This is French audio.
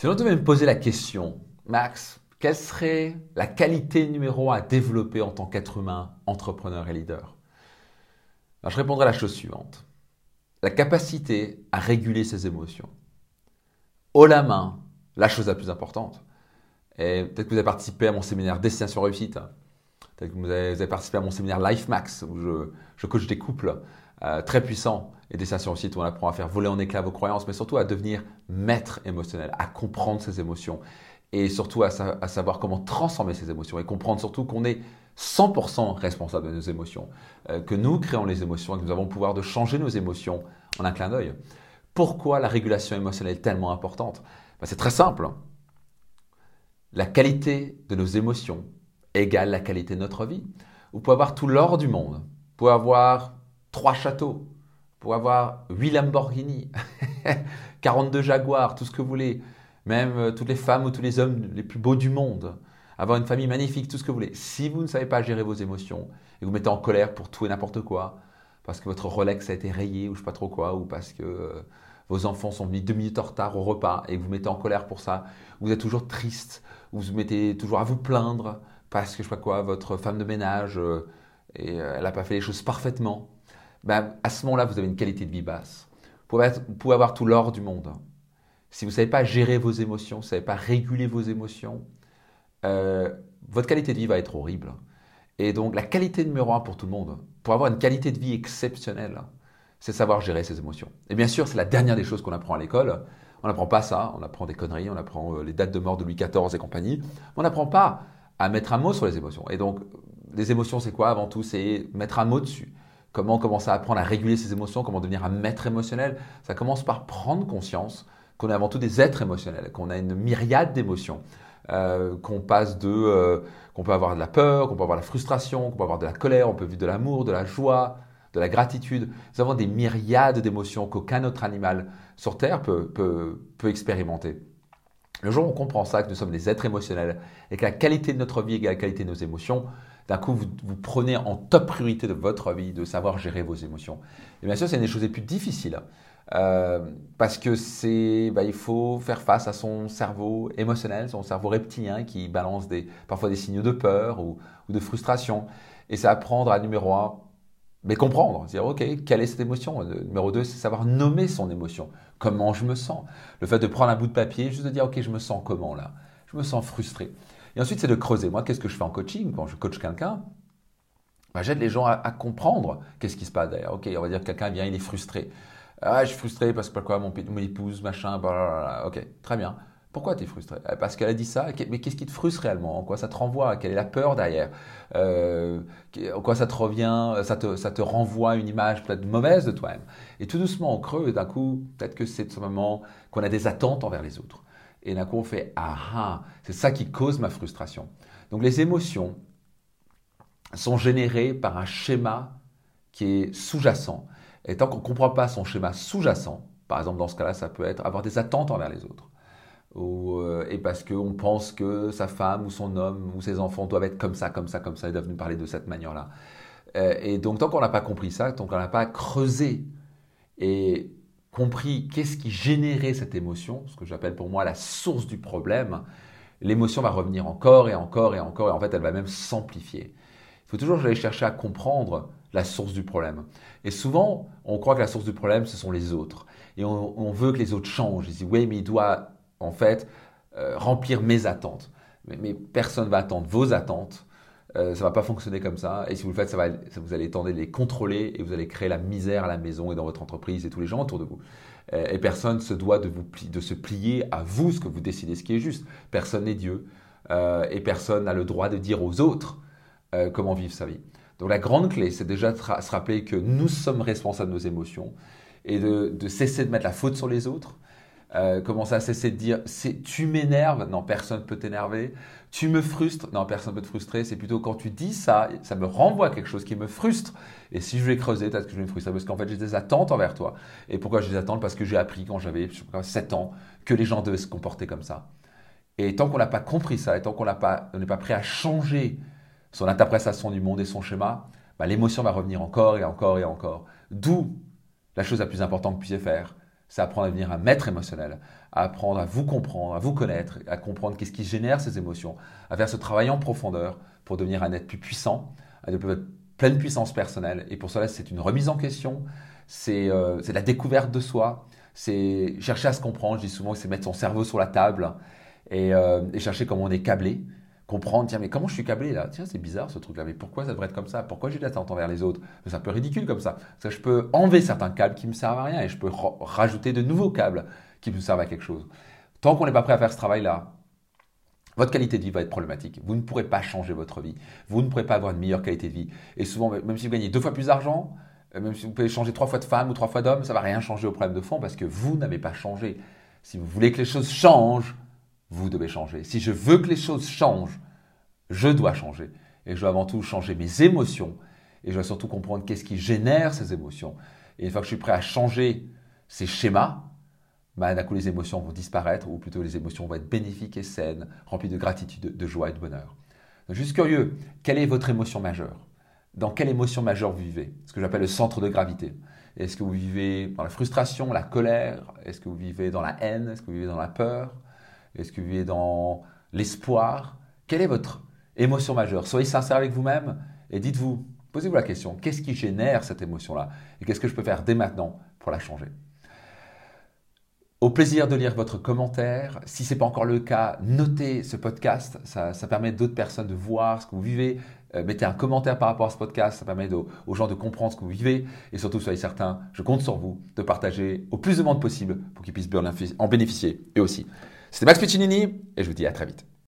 Si on devait me poser la question, Max, quelle serait la qualité numéro un à développer en tant qu'être humain, entrepreneur et leader? Je répondrais à la chose suivante. La capacité à réguler ses émotions. Haut la main, la chose la plus importante. Et peut-être que vous avez participé à mon séminaire Destination Réussite. Peut-être que vous avez, participé à mon séminaire Life Max, où je, coach des couples euh, très puissants et Destination Réussite, où on apprend à faire voler en éclats vos croyances, mais surtout à devenir maître émotionnel, à comprendre ses émotions et surtout à, savoir comment transformer ces émotions et comprendre surtout qu'on est 100% responsable de nos émotions, euh, que nous créons les émotions et que nous avons le pouvoir de changer nos émotions en un clin d'œil. Pourquoi la régulation émotionnelle est tellement importante? Ben, C'est très simple. La qualité de nos émotions égale la qualité de notre vie. Vous pouvez avoir tout l'or du monde, vous pouvez avoir trois châteaux, vous pouvez avoir huit Lamborghini, 42 Jaguars, tout ce que vous voulez même euh, toutes les femmes ou tous les hommes les plus beaux du monde, avoir une famille magnifique, tout ce que vous voulez. Si vous ne savez pas gérer vos émotions et vous mettez en colère pour tout et n'importe quoi, parce que votre Rolex a été rayé ou je ne sais pas trop quoi, ou parce que euh, vos enfants sont venus deux minutes en retard au repas et vous mettez en colère pour ça, vous êtes toujours triste, vous vous mettez toujours à vous plaindre parce que je sais pas quoi, votre femme de ménage, euh, et, elle n'a pas fait les choses parfaitement, ben, à ce moment-là, vous avez une qualité de vie basse. vous pouvez avoir tout l'or du monde si vous ne savez pas gérer vos émotions, vous ne savez pas réguler vos émotions, euh, votre qualité de vie va être horrible. Et donc la qualité numéro un pour tout le monde, pour avoir une qualité de vie exceptionnelle, c'est savoir gérer ses émotions. Et bien sûr, c'est la dernière des choses qu'on apprend à l'école. On n'apprend pas ça, on apprend des conneries, on apprend euh, les dates de mort de Louis XIV et compagnie. On n'apprend pas à mettre un mot sur les émotions. Et donc, les émotions, c'est quoi avant tout? C'est mettre un mot dessus. Comment commencer à apprendre à réguler ses émotions, comment devenir un maître émotionnel Ça commence par prendre conscience qu'on est avant tout des êtres émotionnels, qu'on a une myriade d'émotions, euh, qu'on passe de, euh, qu'on peut avoir de la peur, qu'on peut avoir de la frustration, qu'on peut avoir de la colère, on peut vivre de l'amour, de la joie, de la gratitude. Nous avons des myriades d'émotions qu'aucun autre animal sur Terre peut, expérimenter. Le jour où on comprend ça, que nous sommes des êtres émotionnels et que la qualité de notre vie égale la qualité de nos émotions, d'un coup, vous, prenez en top priorité de votre vie de savoir gérer vos émotions. Et bien sûr, c'est une des choses les plus difficiles. Euh, parce que c'est, bah, il faut faire face à son cerveau émotionnel, son cerveau reptilien qui balance parfois des signaux de peur ou, de frustration. Et c'est apprendre à numéro un, mais comprendre, dire ok, quelle est cette émotion? Numéro deux, c'est savoir nommer son émotion. Comment je me sens? Le fait de prendre un bout de papier, juste de dire ok, je me sens comment là? Je me sens frustré. Et ensuite, c'est de creuser. Moi, qu'est-ce que je fais en coaching quand je coach quelqu'un? Bah, J'aide les gens à, comprendre qu'est-ce qui se passe derrière. Ok, on va dire que quelqu'un vient, il est frustré. Ah, je suis frustré parce que quoi, mon, épouse, machin, blablabla. Ok, très bien. Pourquoi tu es frustré? Euh, Parce qu'elle a dit ça. Mais qu'est-ce qui te frustre réellement? En quoi ça te renvoie? Quelle est la peur derrière? Euh, En quoi ça te revient? Ça te, ça te renvoie une image peut-être mauvaise de toi-même? Et tout doucement, on creuse. D'un coup, peut-être que c'est ce moment qu'on a des attentes envers les autres. Et d'un coup, on fait Ah ah C'est ça qui cause ma frustration. Donc les émotions sont générées par un schéma qui est sous-jacent. Et tant qu'on ne comprend pas son schéma sous-jacent, par exemple dans ce cas-là, ça peut être avoir des attentes envers les autres. Ou, euh, et parce qu'on pense que sa femme ou son homme ou ses enfants doivent être comme ça, comme ça, comme ça, ils doivent nous parler de cette manière-là. Euh, et donc tant qu'on n'a pas compris ça, tant qu'on n'a pas creusé et compris qu'est-ce qui générait cette émotion, ce que j'appelle pour moi la source du problème, l'émotion va revenir encore et encore et encore, et en fait elle va même s'amplifier. Il faut toujours aller chercher à comprendre la source du problème. Et souvent, on croit que la source du problème, ce sont les autres. Et on, veut que les autres changent. Ils disent, oui, mais il doit, en fait, euh, remplir mes attentes. Mais, personne ne va attendre vos attentes. Euh, ça va pas fonctionner comme ça. Et si vous le faites, ça vous allez tenter de les contrôler et vous allez créer la misère à la maison et dans votre entreprise et tous les gens autour de vous. Euh, et personne se doit de, se plier à vous ce que vous décidez, ce qui est juste. Personne n'est Dieu. et personne n'a le droit de dire aux autres comment vivre sa vie. Donc la grande clé, c'est déjà de se rappeler que nous sommes responsables de nos émotions et de, cesser de mettre la faute sur les autres. Euh, commencer à cesser de dire tu m'énerves, non personne ne peut t'énerver, tu me frustres, non personne ne peut te frustrer, c'est plutôt quand tu dis ça, ça me renvoie à quelque chose qui me frustre. Et si je vais creuser, peut-être que je vais me frustrer parce qu'en fait j'ai des attentes envers toi. Et pourquoi j'ai des attentes? Parce que j'ai appris quand j'avais 7 ans que les gens devaient se comporter comme ça. Et tant qu'on n'a pas compris ça, et tant qu'on n'est pas, pas prêt à changer son interprétation du monde et son schéma, bah, l'émotion va revenir encore et encore et encore. D'où la chose la plus importante que vous puissiez faire, c'est apprendre à devenir un maître émotionnel, à apprendre à vous comprendre, à vous connaître, à comprendre qu'est-ce qui génère ces émotions, à faire ce travail en profondeur pour devenir un être plus puissant, à développer votre pleine puissance personnelle. Et pour cela, c'est une remise en question, c'est euh, la découverte de soi, c'est chercher à se comprendre. Je dis souvent que c'est mettre son cerveau sur la table et, euh, et chercher comment on est câblé comprendre, tiens, mais comment je suis câblé là? Tiens, c'est bizarre ce truc-là, mais pourquoi ça devrait être comme ça? Pourquoi j'ai l'attente envers les autres? C'est un peu ridicule comme ça. Je peux enlever certains câbles qui me servent à rien et je peux rajouter de nouveaux câbles qui me servent à quelque chose. Tant qu'on n'est pas prêt à faire ce travail-là, votre qualité de vie va être problématique. Vous ne pourrez pas changer votre vie. Vous ne pourrez pas avoir une meilleure qualité de vie. Et souvent, même si vous gagnez deux fois plus d'argent, euh, même si vous pouvez changer trois fois de femme ou trois fois d'homme, ça ne va rien changer au problème de fond parce que vous n'avez pas changé. Si vous voulez que les choses changent, vous devez changer. Si je veux que les choses changent, je dois changer. Et je dois avant tout changer mes émotions. Et je dois surtout comprendre qu'est-ce qui génère ces émotions. Et une fois que je suis prêt à changer ces schémas, bah, d'un coup les émotions vont disparaître, ou plutôt les émotions vont être bénéfiques et saines, remplies de gratitude, de joie et de bonheur. Donc, juste curieux, quelle est votre émotion majeure? Dans quelle émotion majeure vous vivez? Ce que j'appelle le centre de gravité. Est-ce que vous vivez dans la frustration, la colère? Est-ce que vous vivez dans la haine? Est-ce que vous vivez dans la peur? Est-ce que vous vivez dans l'espoir? Quelle est votre émotion majeure? Soyez sincère avec vous-même et dites-vous, posez-vous la question, qu'est-ce qui génère cette émotion-là? Et qu'est-ce que je peux faire dès maintenant pour la changer? Au plaisir de lire votre commentaire. Si ce n'est pas encore le cas, notez ce podcast. Ça, permet d'autres personnes de voir ce que vous vivez. Euh, mettez un commentaire par rapport à ce podcast. Ça permet aux gens de comprendre ce que vous vivez. Et surtout, soyez certains, je compte sur vous de partager au plus de monde possible pour qu'ils puissent en bénéficier eux aussi. C'était Max Piccinini et je vous dis à très vite.